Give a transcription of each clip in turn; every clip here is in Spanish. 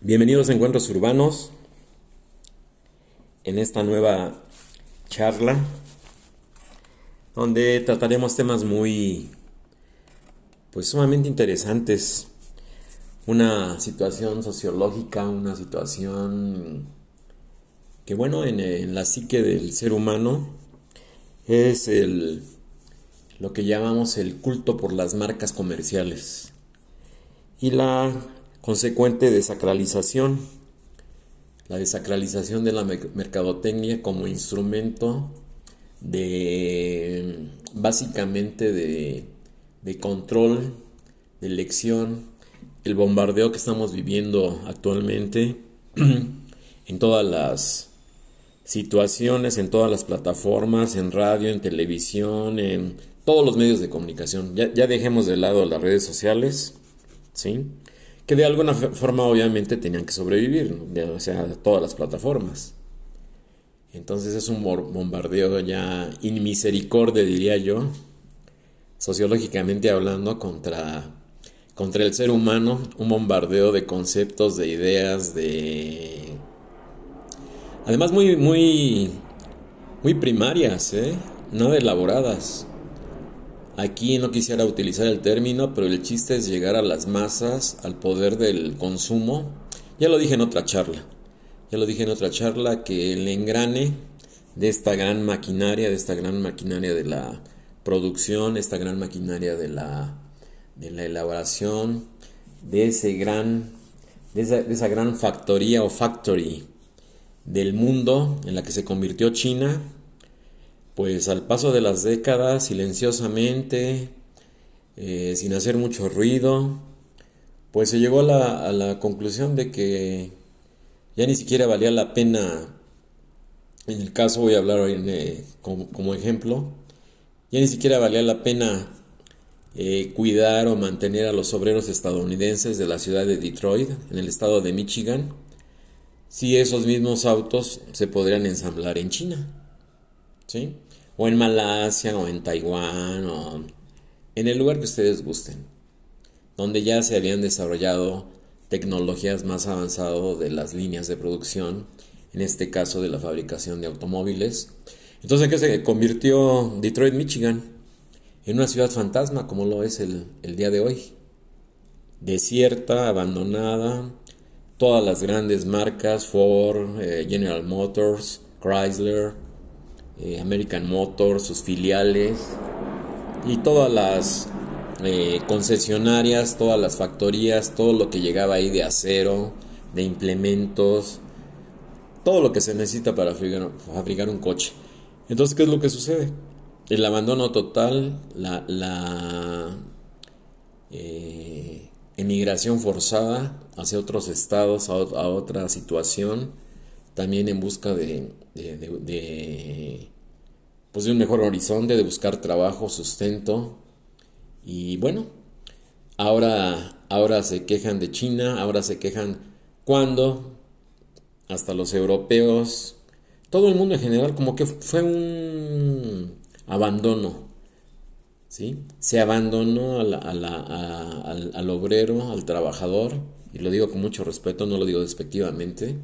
Bienvenidos a Encuentros Urbanos. En esta nueva charla, donde trataremos temas muy, pues sumamente interesantes. Una situación sociológica, una situación que, bueno, en, en la psique del ser humano es el, lo que llamamos el culto por las marcas comerciales y la consecuente desacralización, la desacralización de la mercadotecnia como instrumento de básicamente de, de control, de elección, el bombardeo que estamos viviendo actualmente en todas las situaciones, en todas las plataformas, en radio, en televisión, en todos los medios de comunicación. Ya, ya dejemos de lado las redes sociales, ¿sí? Que de alguna forma obviamente tenían que sobrevivir, o sea, todas las plataformas. Entonces es un bombardeo ya inmisericordia, diría yo, sociológicamente hablando, contra, contra el ser humano, un bombardeo de conceptos, de ideas, de... Además muy, muy, muy primarias, ¿eh? nada elaboradas. Aquí no quisiera utilizar el término, pero el chiste es llegar a las masas, al poder del consumo. Ya lo dije en otra charla. Ya lo dije en otra charla que el engrane de esta gran maquinaria, de esta gran maquinaria de la producción, esta gran maquinaria de la, de la elaboración, de ese gran, de esa, de esa gran factoría o factory del mundo en la que se convirtió China, pues al paso de las décadas, silenciosamente, eh, sin hacer mucho ruido, pues se llegó a la, conclusión de que ya ni siquiera valía la pena, en el caso voy a hablar hoy eh, como, ejemplo, ya ni siquiera valía la pena eh, cuidar o mantener a los obreros estadounidenses de la ciudad de Detroit, en el estado de Michigan, si esos mismos autos se podrían ensamblar en China. ¿Sí? O en Malasia o en Taiwán o en el lugar que ustedes gusten, donde ya se habían desarrollado tecnologías más avanzadas de las líneas de producción, en este caso de la fabricación de automóviles. Entonces, ¿qué se convirtió Detroit, Michigan? En una ciudad fantasma como lo es el, día de hoy. Desierta, abandonada, todas las grandes marcas, Ford, eh, General Motors, Chrysler, eh, American Motors, sus filiales y todas las eh, concesionarias, todas las factorías, todo lo que llegaba ahí de acero, de implementos, todo lo que se necesita para fabricar, un coche. Entonces, ¿qué es lo que sucede? El abandono total, la, eh, emigración forzada hacia otros estados, a, otra situación, también en busca de, de, pues de un mejor horizonte, de buscar trabajo, sustento. Y bueno, ahora, ahora se quejan de China, ahora se quejan cuando hasta los europeos, todo el mundo en general, como que fue un abandono. ¿sí? Se abandonó al, al obrero, al trabajador, y lo digo con mucho respeto, no lo digo despectivamente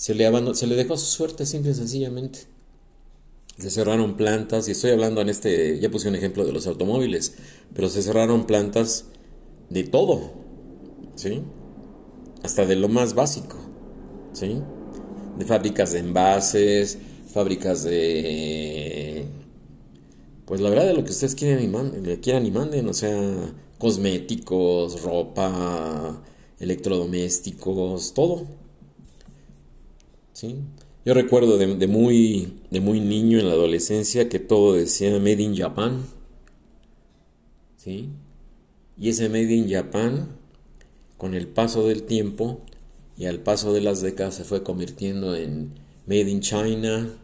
se le, se le dejó su suerte simple y sencillamente. Se cerraron plantas, y estoy hablando en este, ya puse un ejemplo de los automóviles, pero se cerraron plantas de todo, ¿sí? Hasta de lo más básico, ¿sí? De fábricas de envases, fábricas de... Pues la verdad de lo que ustedes quieran y manden, quieran y manden, o sea, cosméticos, ropa, electrodomésticos, todo. Yo recuerdo de, muy, de muy niño en la adolescencia que todo decía Made in Japan. ¿Sí? Y ese Made in Japan, con el paso del tiempo y al paso de las décadas, se fue convirtiendo en Made in China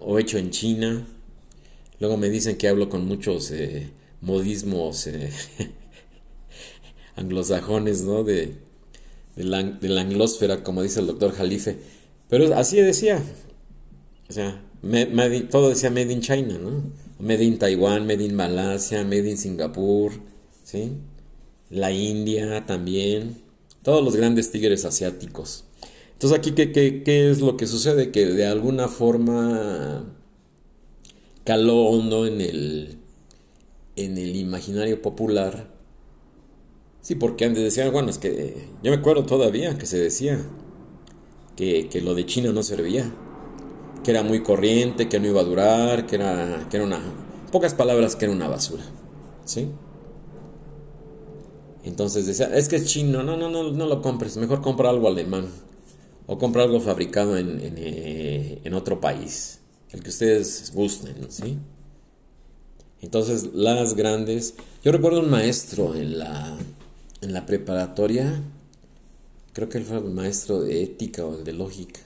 o hecho en China. Luego me dicen que hablo con muchos eh, modismos eh, anglosajones, ¿no? De, de, la, de la anglósfera, como dice el doctor Jalife. Pero así decía. O sea, todo decía Made in China, ¿no? Made in Taiwán, Made in Malasia, Made in Singapur, ¿sí? La India también. todos los grandes tigres asiáticos. Entonces aquí, ¿qué, qué, es lo que sucede? Que de alguna forma caló hondo en el, en el imaginario popular. Sí, porque antes decían, bueno, es que yo me acuerdo todavía que se decía que, que lo de China no servía, que era muy corriente, que no iba a durar, que era, que era una, pocas palabras, que era una basura. ¿Sí? Entonces decía, es que es chino, no, no, no, no lo compres, mejor compra algo alemán o compra algo fabricado en, en, eh, en otro país, el que ustedes gusten, ¿sí? Entonces las grandes, yo recuerdo un maestro en la, en la preparatoria, creo que él fue el maestro de ética o el de lógica,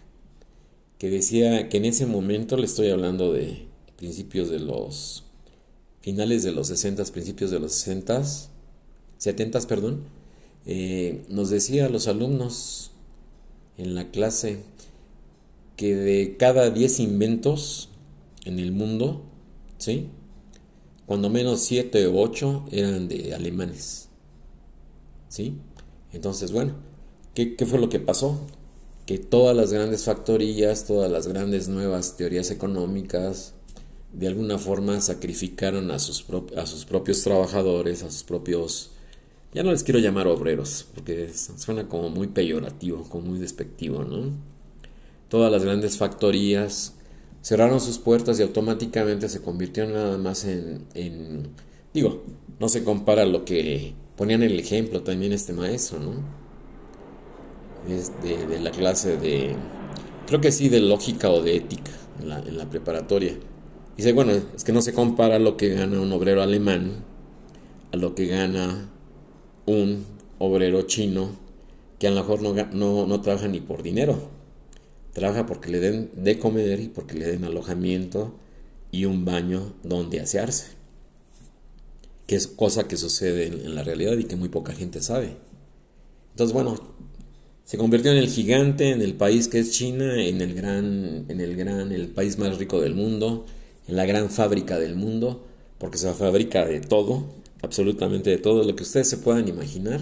que decía que en ese momento, le estoy hablando de principios de los, finales de los 60, principios de los 60, 70, perdón, eh, nos decía a los alumnos en la clase que de cada 10 inventos en el mundo, ¿sí? Cuando menos 7 o 8 eran de alemanes. ¿Sí? Entonces, bueno, ¿qué, ¿qué, fue lo que pasó? Que todas las grandes factorías, todas las grandes nuevas teorías económicas, de alguna forma sacrificaron a sus, a sus propios trabajadores, a sus propios ya no les quiero llamar obreros, porque suena como muy peyorativo, como muy despectivo, ¿no? Todas las grandes factorías cerraron sus puertas y automáticamente se convirtieron nada más en, en digo, no se compara lo que ponían el ejemplo también este maestro, ¿no? De, de, la clase de, creo que sí, de lógica o de ética en la, en la preparatoria. Dice, bueno, es que no se compara lo que gana un obrero alemán a lo que gana un obrero chino que a lo mejor no, no, trabaja ni por dinero, trabaja porque le den de comer y porque le den alojamiento y un baño donde asearse, que es cosa que sucede en, la realidad y que muy poca gente sabe. Entonces, bueno, se convirtió en el gigante, en el país que es China, en el gran, en el gran, el país más rico del mundo, en la gran fábrica del mundo, porque se fabrica de todo, absolutamente de todo lo que ustedes se puedan imaginar,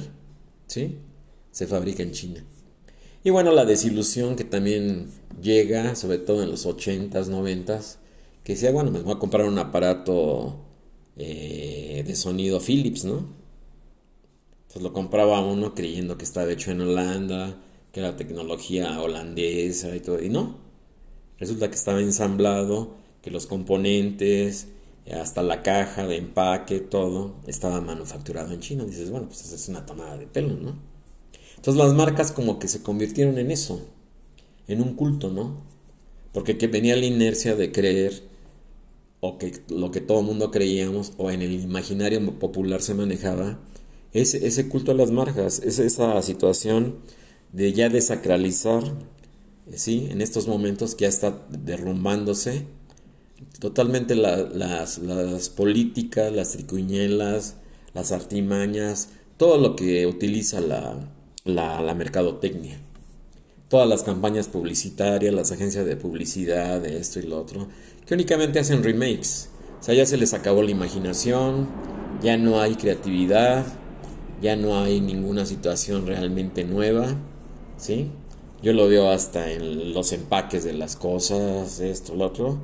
¿sí? Se fabrica en China. Y bueno, la desilusión que también llega, sobre todo en los 80s, 90s, que decía, bueno, me voy a comprar un aparato eh, de sonido Philips, ¿no? Entonces lo compraba uno creyendo que estaba hecho en Holanda, que era tecnología holandesa y todo, y no. Resulta que estaba ensamblado, que los componentes, hasta la caja de empaque, todo estaba manufacturado en China. Dices, bueno, pues es una tomada de pelo, ¿no? Entonces las marcas como que se convirtieron en eso, en un culto, ¿no? Porque que venía la inercia de creer, o que lo que todo mundo creíamos, o en el imaginario popular se manejaba, ese, ese culto a las marcas, es esa situación de ya desacralizar, ¿sí? En estos momentos que ya está derrumbándose totalmente las, las, políticas, las tricuñelas, las artimañas, todo lo que utiliza la, la, mercadotecnia. Todas las campañas publicitarias, las agencias de publicidad, de esto y lo otro, que únicamente hacen remakes. O sea, ya se les acabó la imaginación, ya no hay creatividad, ya no hay ninguna situación realmente nueva, ¿sí? Yo lo veo hasta en los empaques de las cosas, esto, lo otro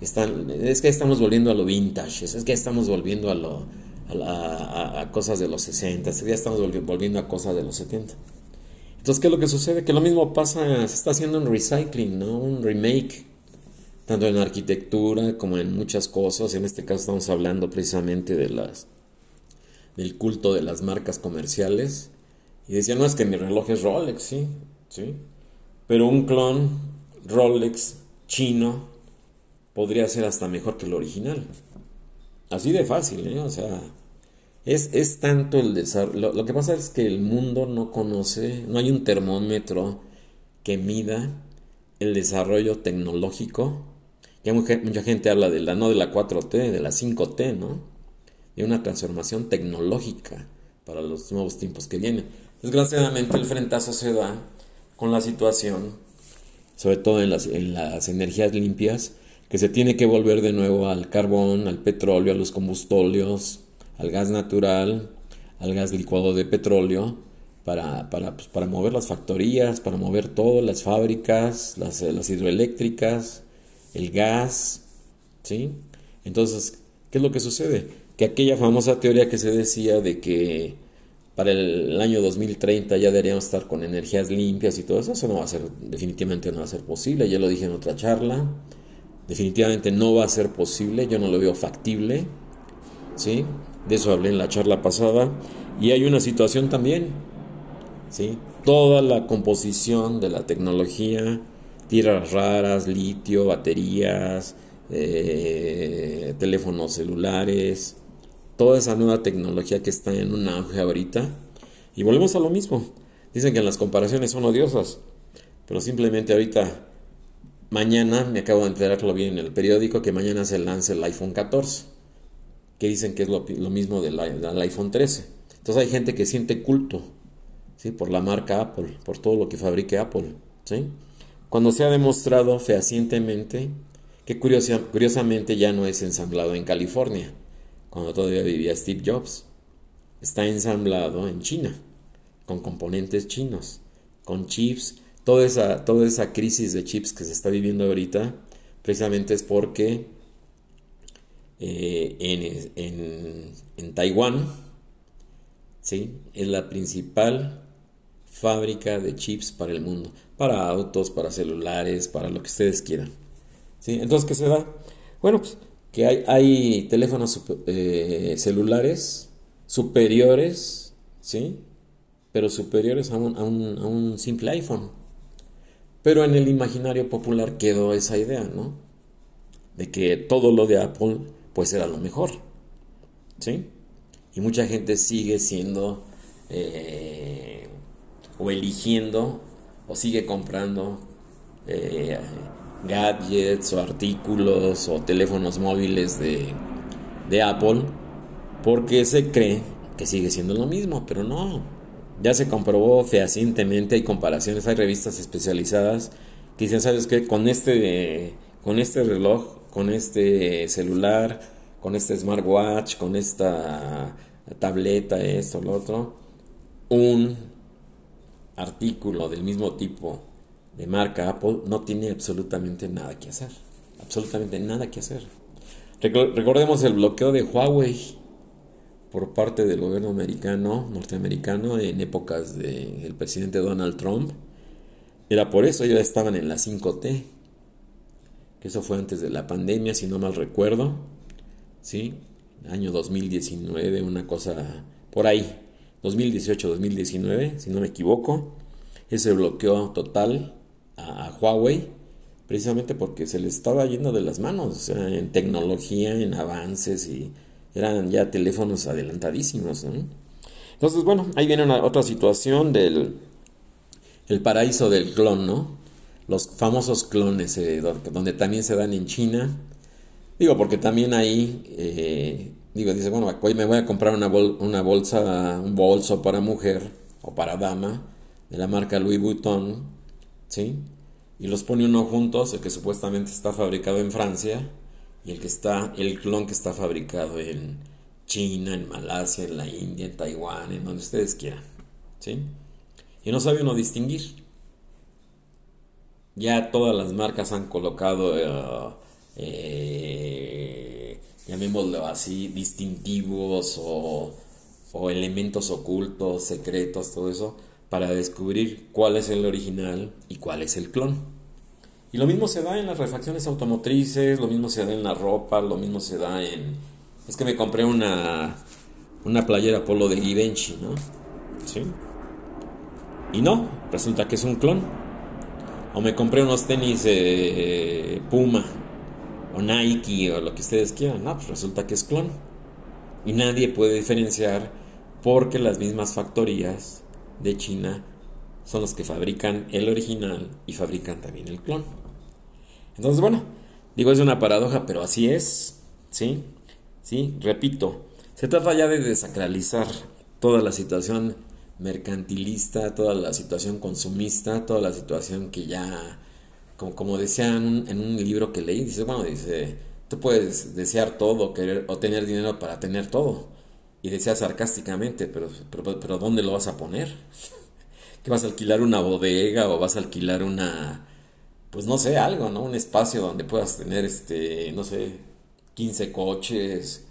están, es que estamos volviendo a lo vintage, es que estamos volviendo a, lo, a, cosas de los 60, ya estamos volviendo a cosas de los 70. Entonces, ¿qué es lo que sucede? Que lo mismo pasa, se está haciendo un recycling, ¿no? Un remake, tanto en arquitectura como en muchas cosas. En este caso estamos hablando precisamente de las del culto de las marcas comerciales. Y decía, no es que mi reloj es Rolex, sí, sí. Pero un clon Rolex chino podría ser hasta mejor que el original. Así de fácil, ¿eh? O sea, es, es tanto el desarrollo. Lo, que pasa es que el mundo no conoce, no hay un termómetro que mida el desarrollo tecnológico. Ya mucha, mucha gente habla de la, no de la 4T, de la 5T, ¿no? De una transformación tecnológica para los nuevos tiempos que vienen. Desgraciadamente el frentazo se da con la situación, sobre todo en las, en las energías limpias, que se tiene que volver de nuevo al carbón, al petróleo, a los combustóleos, al gas natural, al gas licuado de petróleo, para, para, pues, para mover las factorías, para mover todo, las fábricas, las, las hidroeléctricas, el gas, ¿sí? Entonces, ¿qué es lo que sucede? Que aquella famosa teoría que se decía de que para el año 2030 ya deberíamos estar con energías limpias y todo eso, eso no va a ser, definitivamente no va a ser posible, ya lo dije en otra charla, definitivamente no va a ser posible, yo no lo veo factible, ¿sí? De eso hablé en la charla pasada, y hay una situación también, ¿sí? Toda la composición de la tecnología, tierras raras, litio, baterías, eh, teléfonos celulares, toda esa nueva tecnología que está en un auge ahorita. Y volvemos a lo mismo. Dicen que las comparaciones son odiosas, pero simplemente ahorita, mañana, me acabo de enterarlo bien en el periódico, que mañana se lanza el iPhone 14, que dicen que es lo, mismo del, iPhone 13. Entonces hay gente que siente culto, ¿sí? Por la marca Apple, por todo lo que fabrique Apple, ¿sí? Cuando se ha demostrado fehacientemente que curiosamente ya no es ensamblado en California, cuando todavía vivía Steve Jobs. Está ensamblado en China, con componentes chinos, con chips. Toda esa, toda esa crisis de chips que se está viviendo ahorita, precisamente es porque eh, en, en, Taiwán ¿sí? es la principal fábrica de chips para el mundo, para autos, para celulares, para lo que ustedes quieran. ¿sí? Entonces, ¿qué se da? Bueno, pues que hay, hay teléfonos eh, celulares superiores, ¿sí? Pero superiores a un, a, un, a un simple iPhone. Pero en el imaginario popular quedó esa idea, ¿no? De que todo lo de Apple pues era lo mejor, ¿sí? Y mucha gente sigue siendo eh, o eligiendo o sigue comprando eh, gadgets o artículos o teléfonos móviles de, de Apple porque se cree que sigue siendo lo mismo, pero no. Ya se comprobó fehacientemente, hay comparaciones, hay revistas especializadas que dicen, ¿sabes qué? Con este, con este reloj, con este celular, con este smartwatch, con esta tableta, esto, lo otro, un artículo del mismo tipo marca Apple no tiene absolutamente nada que hacer. Absolutamente nada que hacer. Recordemos el bloqueo de Huawei por parte del gobierno americano, norteamericano, en épocas del presidente Donald Trump. Era por eso, ya estaban en la 5T. Que eso fue antes de la pandemia, si no mal recuerdo. ¿Sí? Año 2019, una cosa por ahí. 2018-2019, si no me equivoco. Ese bloqueo total a, Huawei precisamente porque se le estaba yendo de las manos, en tecnología, en avances y eran ya teléfonos adelantadísimos. Entonces, bueno, ahí viene una, otra situación del el paraíso del clon, ¿no? Los famosos clones, eh, donde, también se dan en China. Digo, porque también ahí, eh, digo, dice, bueno, hoy me voy a comprar una, una bolsa, un bolso para mujer o para dama de la marca Louis Vuitton, ¿sí? Y los pone uno juntos, el que supuestamente está fabricado en Francia y el que está, el clon que está fabricado en China, en Malasia, en la India, en Taiwán, en donde ustedes quieran, ¿sí? Y no sabe uno distinguir. Ya todas las marcas han colocado, eh, eh, llamémoslo así, distintivos o, o elementos ocultos, secretos, todo eso para descubrir cuál es el original y cuál es el clon. Y lo mismo se da en las refacciones automotrices, lo mismo se da en la ropa, lo mismo se da en... Es que me compré una, una playera polo de Givenchy, ¿no? ¿Sí? Y no, resulta que es un clon. O me compré unos tenis de Puma, o Nike, o lo que ustedes quieran. No, pues resulta que es clon. Y nadie puede diferenciar porque las mismas factorías de China son los que fabrican el original y fabrican también el clon. Entonces, bueno, digo, es una paradoja, pero así es, ¿sí? Sí, repito, se trata ya de desacralizar toda la situación mercantilista, toda la situación consumista, toda la situación que ya, como, como decían en un libro que leí, dice, bueno, dice, tú puedes desear todo, querer o tener dinero para tener todo, Y decía sarcásticamente, pero, pero, pero ¿dónde lo vas a poner? ¿Que vas a alquilar una bodega o vas a alquilar una, pues no sé, algo, ¿no? Un espacio donde puedas tener, este, no sé, 15 coches,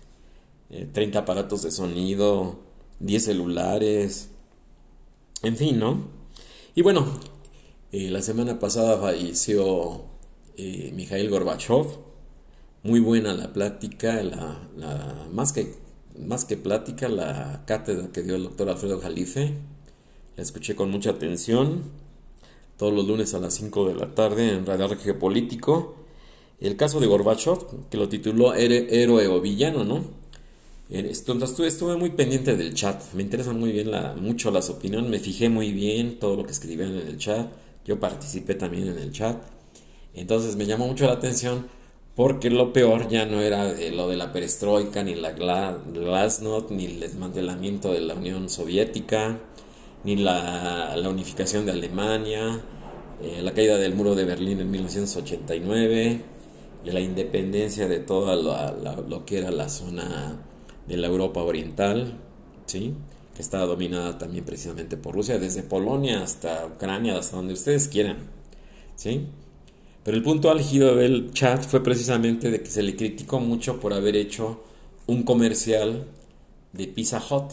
30 eh, aparatos de sonido, 10 celulares, en fin, ¿no? Y bueno, eh, la semana pasada falleció eh, Mikhail Gorbachev, muy buena la plática, la, la, más, que, más que plática, la cátedra que dio el doctor Alfredo Jalife, la escuché con mucha atención, todos los lunes a las 5 de la tarde en Radar Geopolítico, el caso de Gorbachev, que lo tituló Héroe o Villano, ¿no? Entonces estuve muy pendiente del chat, me interesan muy bien mucho las opiniones, me fijé muy bien todo lo que escribían en el chat, yo participé también en el chat, entonces me llamó mucho la atención porque lo peor ya no era lo de la perestroika, ni la glasnost, ni el desmantelamiento de la Unión Soviética, ni la, unificación de Alemania, eh, la caída del muro de Berlín en 1989, y la independencia de todo lo que era la zona de la Europa Oriental, ¿sí? que está dominada también precisamente por Rusia, desde Polonia hasta Ucrania, hasta donde ustedes quieran. ¿sí? Pero el punto álgido del chat fue precisamente de que se le criticó mucho por haber hecho un comercial de Pizza Hut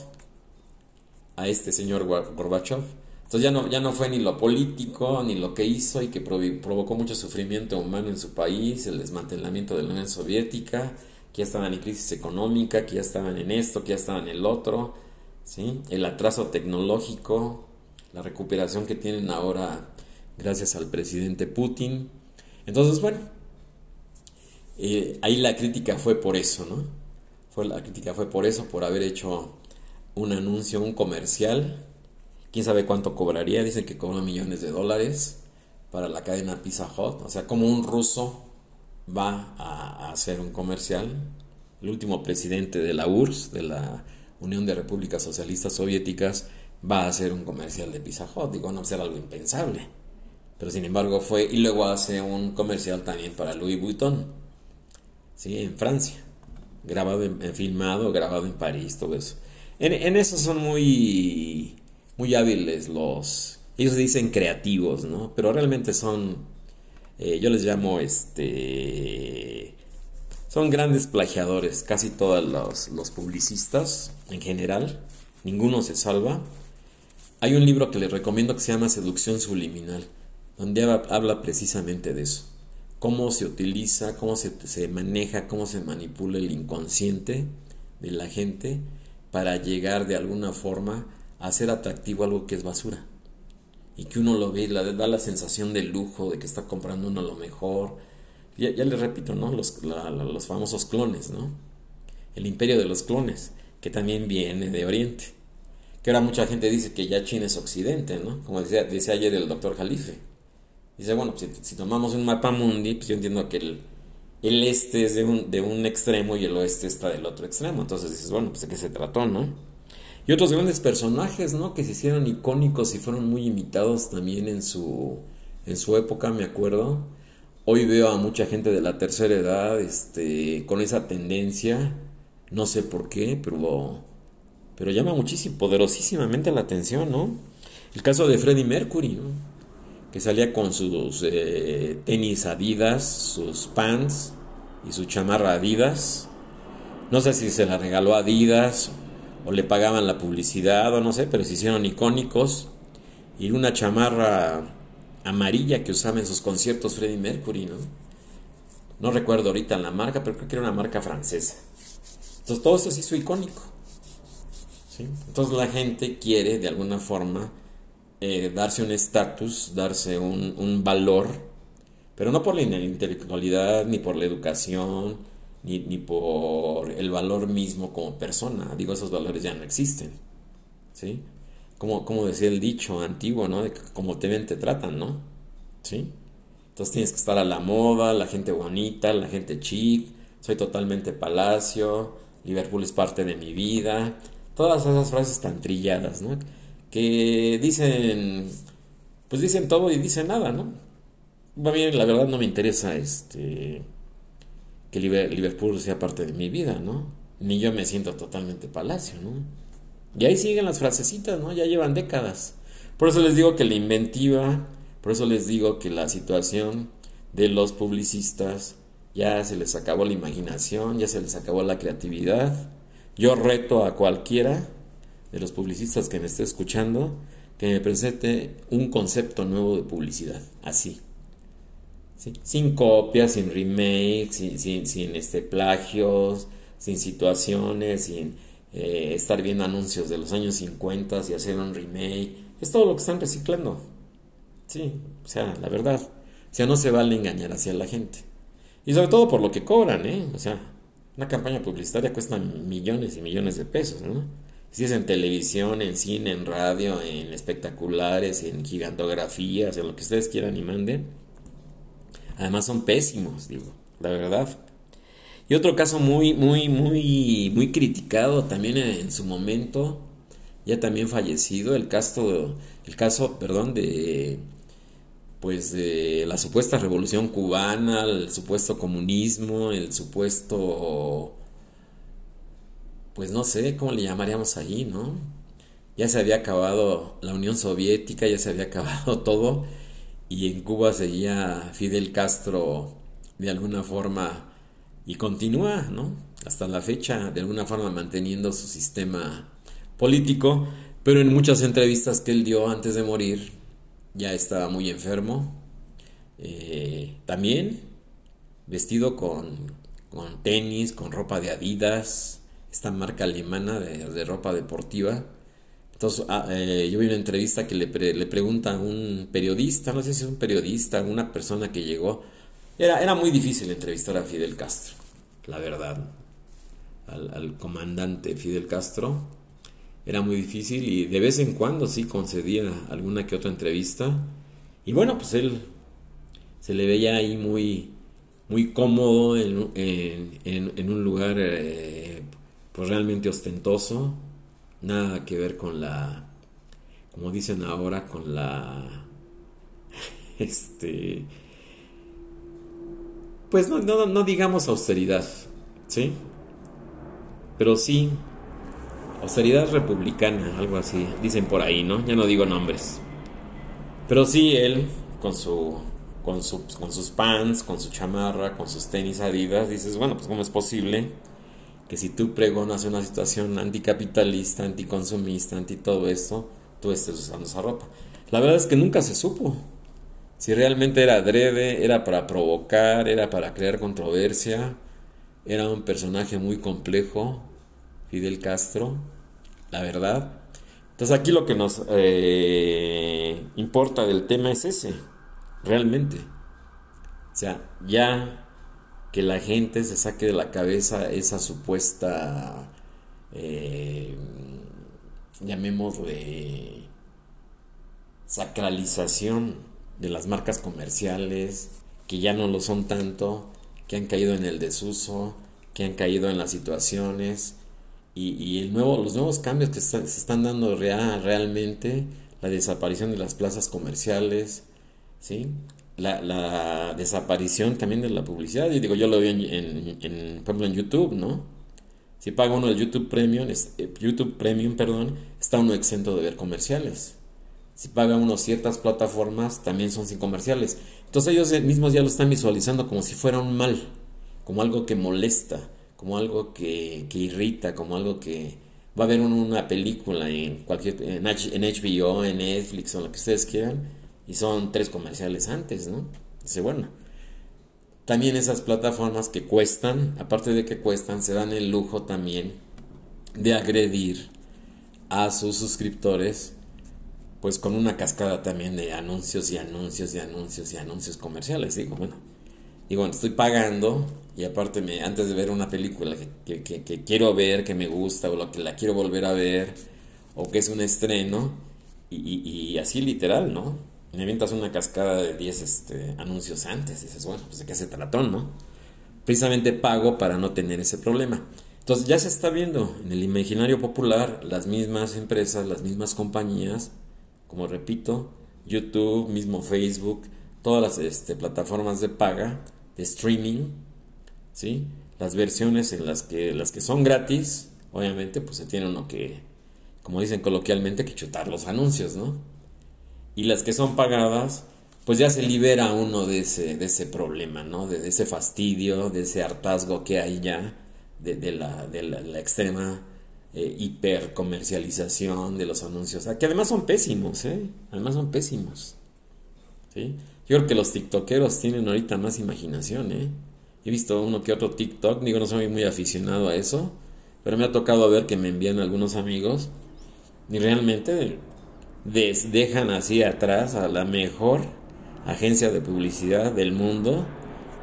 a este señor Gorbachev. Entonces ya no, ya no fue ni lo político, ni lo que hizo y que provocó mucho sufrimiento humano en su país, el desmantelamiento de la Unión Soviética, que ya estaban en crisis económica, que ya estaban en esto, que ya estaban en el otro, ¿sí? el atraso tecnológico, la recuperación que tienen ahora gracias al presidente Putin. Entonces, bueno, eh, ahí la crítica fue por eso, ¿no? Fue, la crítica fue por eso, por haber hecho un anuncio, un comercial. Quién sabe cuánto cobraría, dicen que cobra millones de dólares para la cadena Pizza Hut. O sea, como un ruso va a, hacer un comercial. El último presidente de la URSS, de la Unión de Repúblicas Socialistas Soviéticas, va a hacer un comercial de Pizza Hut. Digo, no ser algo impensable. Pero sin embargo fue, y luego hace un comercial también para Louis Vuitton, ¿sí? En Francia. Grabado, filmado, grabado en París, todo eso. En, en eso son muy, muy hábiles los, ellos dicen creativos, ¿no? Pero realmente son eh, yo les llamo este son grandes plagiadores casi todos los, los, publicistas en general ninguno se salva hay un libro que les recomiendo que se llama seducción subliminal donde habla, precisamente de eso cómo se utiliza cómo se, se maneja cómo se manipula el inconsciente de la gente para llegar de alguna forma a hacer atractivo algo que es basura y que uno lo ve y le da la sensación de lujo, de que está comprando uno lo mejor. Ya, ya les repito, ¿no? Los, los famosos clones, ¿no? El imperio de los clones, que también viene de Oriente. Que ahora mucha gente dice que ya China es Occidente, ¿no? Como decía, decía ayer el doctor Jalife. Dice, bueno, pues, si, tomamos un mapa mundi, pues yo entiendo que el, el este es de un, de un extremo y el oeste está del otro extremo. Entonces dices, bueno, pues de qué se trató, ¿no? Y otros grandes personajes, ¿no? Que se hicieron icónicos y fueron muy imitados también en su, en su época, me acuerdo. Hoy veo a mucha gente de la tercera edad este, con esa tendencia, no sé por qué, pero, pero llama muchísimo, poderosísimamente la atención, ¿no? El caso de Freddie Mercury, ¿no? Que salía con sus eh, tenis Adidas, sus pants y su chamarra Adidas. No sé si se la regaló Adidas o le pagaban la publicidad o no sé, pero se hicieron icónicos. Y una chamarra amarilla que usaba en sus conciertos Freddie Mercury, ¿no? No recuerdo ahorita la marca, pero creo que era una marca francesa. Entonces todo eso se hizo icónico. Entonces la gente quiere de alguna forma eh, darse un estatus, darse un, valor, pero no por la intelectualidad ni por la educación, ni, por el valor mismo como persona. Digo, esos valores ya no existen. ¿Sí? Como, como decía el dicho antiguo, ¿no? De que como te ven, te tratan, ¿no? ¿Sí? Entonces tienes que estar a la moda, la gente bonita, la gente chic, soy totalmente palacio, Liverpool es parte de mi vida. Todas esas frases tan trilladas, ¿no? Que dicen, pues dicen todo y dicen nada, ¿no? Va la verdad no me interesa este que Liverpool sea parte de mi vida, ¿no? ni yo me siento totalmente palacio, ¿no? Y ahí siguen las frasecitas, ¿no? Ya llevan décadas. Por eso les digo que la inventiva, por eso les digo que la situación de los publicistas ya se les acabó la imaginación, ya se les acabó la creatividad. Yo reto a cualquiera de los publicistas que me esté escuchando que me presente un concepto nuevo de publicidad, así. Sin copias, sin remakes, sin, sin, este, plagios, sin situaciones, sin eh, estar viendo anuncios de los años 50 y hacer un remake. Es todo lo que están reciclando. Sí, o sea, la verdad. O no se vale engañar hacia la gente. Y sobre todo por lo que cobran, ¿eh? O sea, una campaña publicitaria cuesta millones y millones de pesos, ¿no? Si es en televisión, en cine, en radio, en espectaculares, en gigantografías, en lo que ustedes quieran y manden. Además son pésimos, digo, la verdad. Y otro caso muy, muy, muy, muy criticado también en su momento, ya también fallecido, el caso, el caso, perdón, de pues de la supuesta revolución cubana, el supuesto comunismo, el supuesto pues no sé cómo le llamaríamos ahí, ¿no? Ya se había acabado la Unión Soviética, ya se había acabado todo y en Cuba seguía Fidel Castro de alguna forma y continúa, ¿no? Hasta la fecha, de alguna forma manteniendo su sistema político, pero en muchas entrevistas que él dio antes de morir ya estaba muy enfermo. Eh, también vestido con, con, tenis, con ropa de Adidas, esta marca alemana de, ropa deportiva. Entonces, ah, eh, yo vi una entrevista que le, le pregunta a un periodista, no sé si es un periodista, una persona que llegó era, muy difícil entrevistar a Fidel Castro, la verdad. Al, comandante Fidel Castro. Era muy difícil y de vez en cuando sí concedía alguna que otra entrevista. Y bueno, pues él se le veía ahí muy, muy cómodo en, en, un lugar eh, pues realmente ostentoso. Nada que ver con la, como dicen ahora, con la, este, pues no, no, digamos austeridad, ¿sí? Pero sí, austeridad republicana, algo así, dicen por ahí, ¿no? Ya no digo nombres. Pero sí, él, con su, con, con sus pants, con su chamarra, con sus tenis adidas, dices, bueno, pues ¿cómo es posible que si tú pregonas una situación anticapitalista, anticonsumista, anti todo esto, tú estés usando esa ropa? La verdad es que nunca se supo. Si realmente era adrede, era para provocar, era para crear controversia, era un personaje muy complejo, Fidel Castro, la verdad. Entonces aquí lo que nos eh, importa del tema es ese, realmente. O sea, ya que la gente se saque de la cabeza esa supuesta, eh, llamémosle, sacralización de las marcas comerciales, que ya no lo son tanto, que han caído en el desuso, que han caído en las situaciones y, el nuevo, los nuevos cambios que se están dando real, realmente, la desaparición de las plazas comerciales, ¿sí? La, desaparición también de la publicidad. Y digo, yo lo veo en, en, por ejemplo, en YouTube, ¿no? Si paga uno el YouTube Premium, eh, YouTube Premium, perdón, está uno exento de ver comerciales si paga uno ciertas plataformas, también son sin comerciales. Entonces ellos mismos ya lo están visualizando como si fuera un mal, como algo que molesta, como algo que, irrita, como algo que va a ver una película en cualquier en HBO, en Netflix o lo que ustedes quieran y son tres comerciales antes, ¿no? Dice, bueno, también esas plataformas que cuestan, aparte de que cuestan, se dan el lujo también de agredir a sus suscriptores pues con una cascada también de anuncios y anuncios y anuncios y anuncios comerciales. Digo, bueno, digo, estoy pagando y aparte me, antes de ver una película que, que, quiero ver, que me gusta o lo que la quiero volver a ver o que es un estreno y, y, así literal, ¿no? Me avientas una cascada de 10 este, anuncios antes y dices, bueno, pues de qué se trató, ¿no? Precisamente pago para no tener ese problema. Entonces ya se está viendo en el imaginario popular las mismas empresas, las mismas compañías como repito, YouTube, mismo Facebook, todas las este, plataformas de paga, de streaming, ¿sí? las versiones en las que las que son gratis, obviamente pues se tiene uno que, como dicen coloquialmente, que chutar los anuncios, ¿no? Y las que son pagadas, pues ya se libera uno de ese, de ese problema, ¿no? De, ese fastidio, de ese hartazgo que hay ya, de, la, de la, extrema eh, hipercomercialización de los anuncios, que además son pésimos, ¿eh? Además son pésimos, ¿sí? Yo creo que los tiktokeros tienen ahorita más imaginación, ¿eh? He visto uno que otro TikTok, digo, no soy muy aficionado a eso, pero me ha tocado ver que me envían algunos amigos y realmente dejan así atrás a la mejor agencia de publicidad del mundo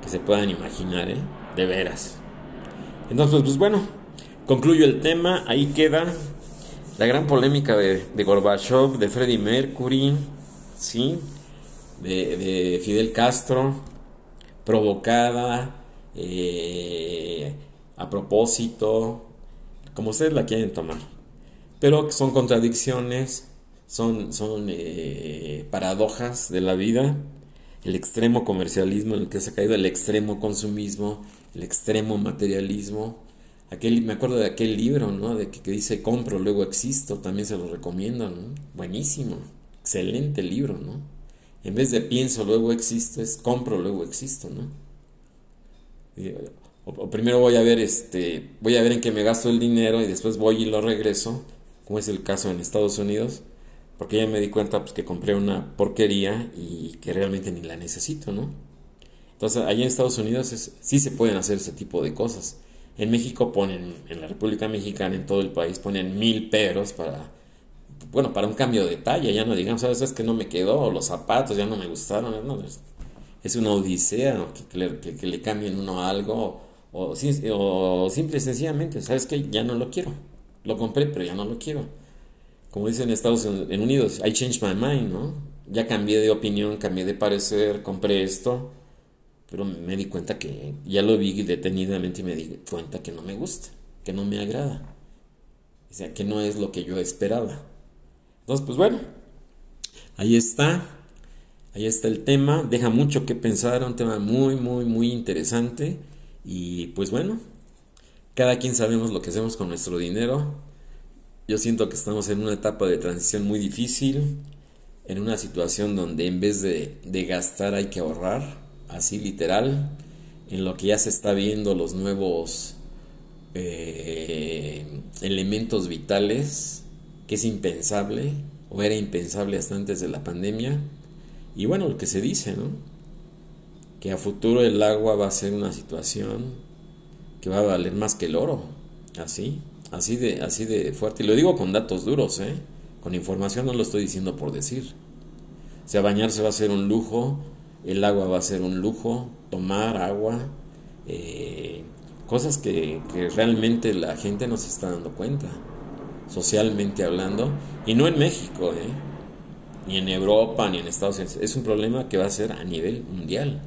que se puedan imaginar, ¿eh? De veras. Entonces, pues bueno, concluyo el tema, ahí queda la gran polémica de, de Gorbachev, de Freddie Mercury, ¿sí? De, de Fidel Castro, provocada, eh, a propósito, como ustedes la quieren tomar. Pero son contradicciones, son, son eh, paradojas de la vida, el extremo comercialismo en el que se ha caído, el extremo consumismo, el extremo materialismo. Aquel, me acuerdo de aquel libro, ¿no? De que, dice compro, luego existo, también se lo recomiendo, ¿no? Buenísimo, excelente libro, ¿no? En vez de pienso, luego existo, es compro, luego existo, ¿no? O, primero voy a ver este voy a ver en qué me gasto el dinero y después voy y lo regreso como es el caso en Estados Unidos porque ya me di cuenta pues, que compré una porquería y que realmente ni la necesito no entonces allá en Estados Unidos sí se pueden hacer ese tipo de cosas en México ponen en la República Mexicana en todo el país ponen mil peros para bueno para un cambio de talla ya no digamos sabes es que no me quedó los zapatos ya no me gustaron no, es una odisea que, le, que, le cambien uno algo o, o simple y sencillamente, ¿sabes que Ya no lo quiero. Lo compré, pero ya no lo quiero. Como dicen Estados Unidos, I changed my mind, ¿no? Ya cambié de opinión, cambié de parecer, compré esto, pero me di cuenta que ya lo vi detenidamente y me di cuenta que no me gusta, que no me agrada. O sea, que no es lo que yo esperaba. Entonces, pues bueno, ahí está. Ahí está el tema, deja mucho que pensar, un tema muy, muy, muy interesante. Y pues bueno, cada quien sabemos lo que hacemos con nuestro dinero. Yo siento que estamos en una etapa de transición muy difícil, en una situación donde en vez de, gastar hay que ahorrar, así literal, en lo que ya se está viendo los nuevos eh, elementos vitales, que es impensable, o era impensable hasta antes de la pandemia y bueno, lo que se dice, ¿no? Que a futuro el agua va a ser una situación que va a valer más que el oro. Así, así de, así de fuerte. Y lo digo con datos duros, ¿eh? Con información no lo estoy diciendo por decir. O sea, bañarse va a ser un lujo, el agua va a ser un lujo, tomar agua, eh, cosas que, realmente la gente no se está dando cuenta, socialmente hablando, y no en México, ¿eh? ni en Europa, ni en Estados Unidos. Es un problema que va a ser a nivel mundial,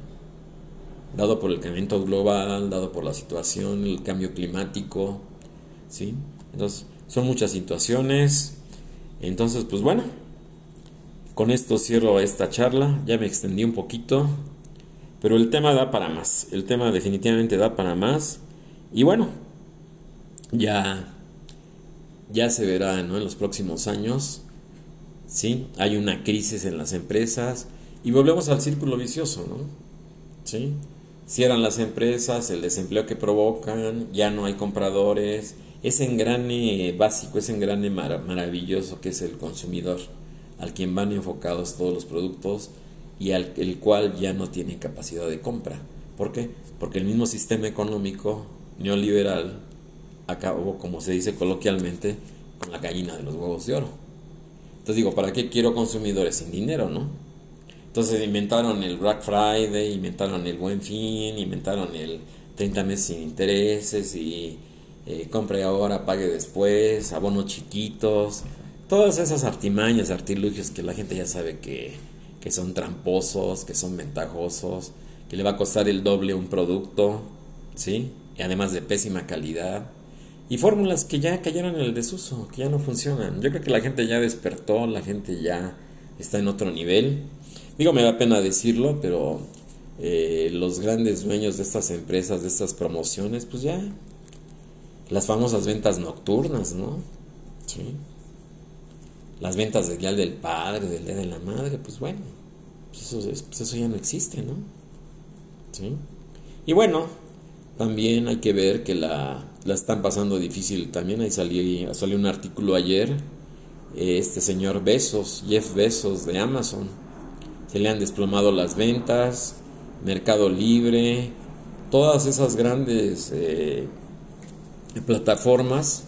dado por el crecimiento global, dado por la situación, el cambio climático, ¿sí? Entonces, son muchas situaciones. Entonces, pues bueno, con esto cierro esta charla. Ya me extendí un poquito, pero el tema da para más. El tema definitivamente da para más. Y bueno, ya, ya se verá en los próximos años ¿sí? Hay una crisis en las empresas y volvemos al círculo vicioso, ¿no? ¿Sí? Cierran las empresas, el desempleo que provocan, ya no hay compradores, ese engrane básico, ese engrane maravilloso que es el consumidor, al quien van enfocados todos los productos y al el cual ya no tiene capacidad de compra. ¿Por qué? Porque el mismo sistema económico neoliberal acabó, como se dice coloquialmente, con la gallina de los huevos de oro. Entonces digo, ¿para qué quiero consumidores sin dinero, no? Entonces inventaron el Black Friday, inventaron el Buen Fin, inventaron el 30 meses sin intereses y eh, compre ahora, pague después, abonos chiquitos, todas esas artimañas, artilugios que la gente ya sabe que, que son tramposos, que son ventajosos, que le va a costar el doble un producto, ¿sí? Y además de pésima calidad y fórmulas que ya cayeron en el desuso, que ya no funcionan. Yo creo que la gente ya despertó, la gente ya está en otro nivel. Digo, me da pena decirlo, pero eh, los grandes dueños de estas empresas, de estas promociones, pues ya, las famosas ventas nocturnas, ¿no? Sí. Las ventas del Día del Padre, del Día de la Madre, pues bueno, pues eso, pues eso ya no existe, ¿no? ¿Sí? Y bueno, también hay que ver que la, la están pasando difícil también. Ahí salió, salió un artículo ayer, este señor Besos, Jeff Besos de Amazon. Se le han desplomado las ventas, Mercado Libre, todas esas grandes eh, plataformas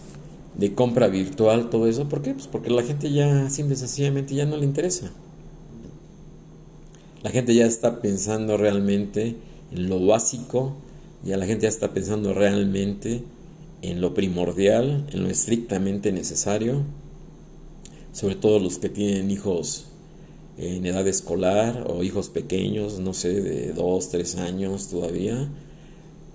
de compra virtual, todo eso. ¿Por qué? Pues porque la gente ya simple sencillamente ya no le interesa. La gente ya está pensando realmente en lo básico, ya la gente ya está pensando realmente en lo primordial, en lo estrictamente necesario, sobre todo los que tienen hijos en edad escolar o hijos pequeños, no sé, de dos, tres años todavía.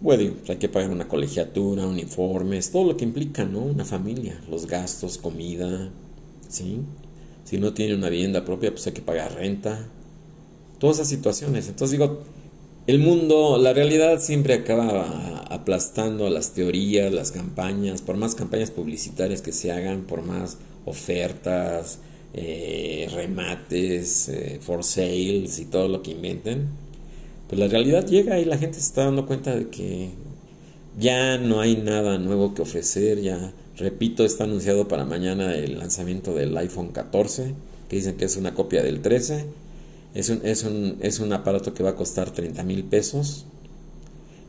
Bueno, hay que pagar una colegiatura, uniformes, todo lo que implica, ¿no? Una familia, los gastos, comida, ¿sí? Si no tiene una vivienda propia, pues hay que pagar renta. Todas esas situaciones. Entonces digo, el mundo, la realidad siempre acaba aplastando las teorías, las campañas, por más campañas publicitarias que se hagan, por más ofertas, eh, remates, eh, for sales y todo lo que inventen, pues la realidad llega y la gente se está dando cuenta de que ya no hay nada nuevo que ofrecer, ya, repito, está anunciado para mañana el lanzamiento del iPhone 14, que dicen que es una copia del 13 es un, es un, es un aparato que va a costar 30 mil pesos.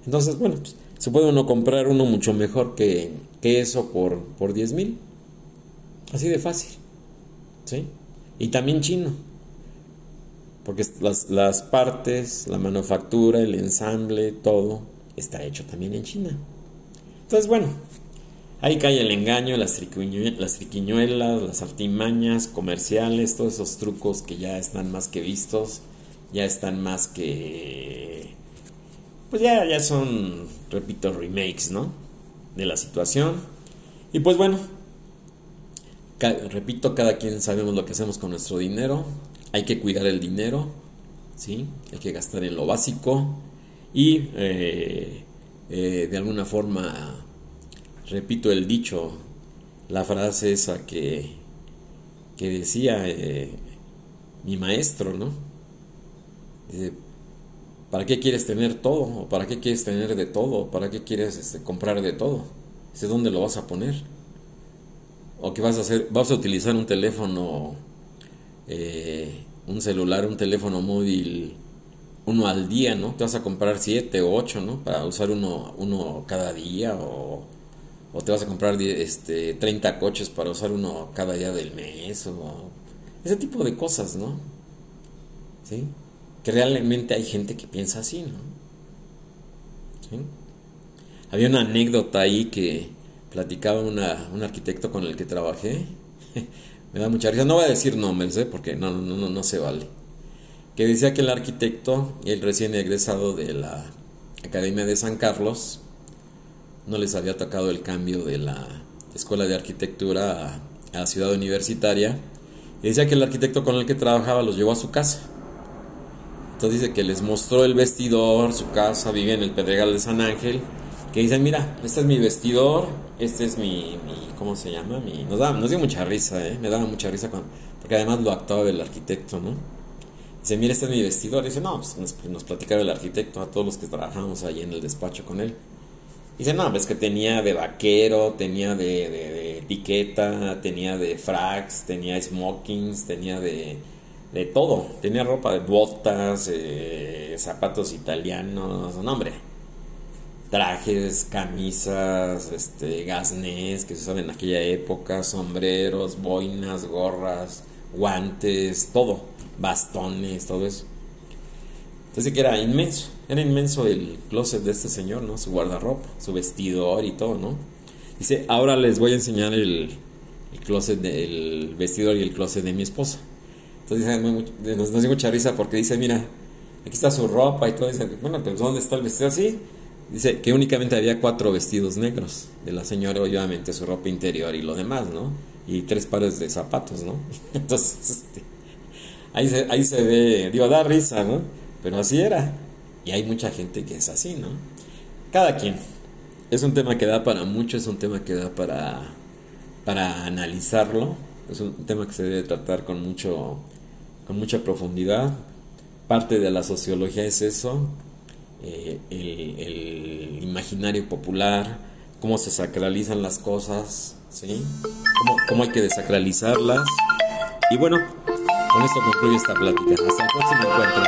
Entonces, bueno, pues, se puede uno comprar uno mucho mejor que, que eso por, por 10 mil. Así de fácil. ¿Sí? Y también chino. Porque las, las partes, la manufactura, el ensamble, todo está hecho también en China. Entonces, bueno, Ahí cae el engaño, las, triquiñuelas, las artimañas comerciales, todos esos trucos que ya están más que vistos, ya están más que... Pues ya, ya son, repito, remakes, ¿no? De la situación. Y pues bueno, repito, cada quien sabemos lo que hacemos con nuestro dinero. Hay que cuidar el dinero, ¿sí? Hay que gastar en lo básico y eh, eh, de alguna forma repito el dicho, la frase esa que, que decía eh, mi maestro, ¿no? ¿para qué quieres tener todo? ¿Para qué quieres tener de todo? ¿Para qué quieres este, comprar de todo? Dice, ¿dónde lo vas a poner? ¿O qué vas a hacer? ¿Vas a utilizar un teléfono, eh, un celular, un teléfono móvil, uno al día, ¿no? Te vas a comprar siete o ocho, ¿no? Para usar uno, uno cada día o o te vas a comprar este, 30 coches para usar uno cada día del mes, o ese tipo de cosas, ¿no? ¿Sí? Que realmente hay gente que piensa así, ¿no? ¿Sí? Había una anécdota ahí que platicaba una, un arquitecto con el que trabajé. Me da mucha risa. No voy a decir nombres, ¿eh? Porque no, no, no, no se vale. Que decía que el arquitecto, el recién egresado de la Academia de San Carlos, no les había tocado el cambio de la escuela de arquitectura a, la ciudad universitaria. Y decía que el arquitecto con el que trabajaba los llevó a su casa. Entonces dice que les mostró el vestidor, su casa, vivía en el Pedregal de San Ángel. Que dicen, mira, este es mi vestidor, este es mi, ¿cómo se llama? Mi, nos, da, nos dio mucha risa, ¿eh? Me daba mucha risa porque además lo actuaba el arquitecto, ¿no? Dice, mira, este es mi vestidor. dice, no, pues nos, platicaba el arquitecto a todos los que trabajamos ahí en el despacho con él. Dice, no, pues que tenía de vaquero, tenía de, de, etiqueta, tenía de frags, tenía smokings, tenía de, de todo. Tenía ropa de botas, eh, zapatos italianos, no hombre. Trajes, camisas, este, gasnés que se usaban en aquella época, sombreros, boinas, gorras, guantes, todo, bastones, todo eso. Entonces que era inmenso, era inmenso el closet de este señor, ¿no? Su guardarropa, su vestidor y todo, ¿no? Dice, ahora les voy a enseñar el, closet del vestidor y el closet de mi esposa. Entonces nos, dio mucha risa porque dice, mira, aquí está su ropa y todo. Dice, bueno, pues ¿dónde está el vestido así? Dice que únicamente había cuatro vestidos negros de la señora, obviamente su ropa interior y lo demás, ¿no? Y tres pares de zapatos, ¿no? Entonces, este, ahí, se, ahí se ve, digo, da risa, ¿no? Pero así era. Y hay mucha gente que es así, ¿no? Cada quien. Es un tema que da para mucho, es un tema que da para, para analizarlo. Es un tema que se debe tratar con, mucho, con mucha profundidad. Parte de la sociología es eso, eh, el, imaginario popular, cómo se sacralizan las cosas, ¿sí? Cómo, cómo hay que desacralizarlas. Y bueno, con esto concluye esta plática. Hasta el próximo encuentro.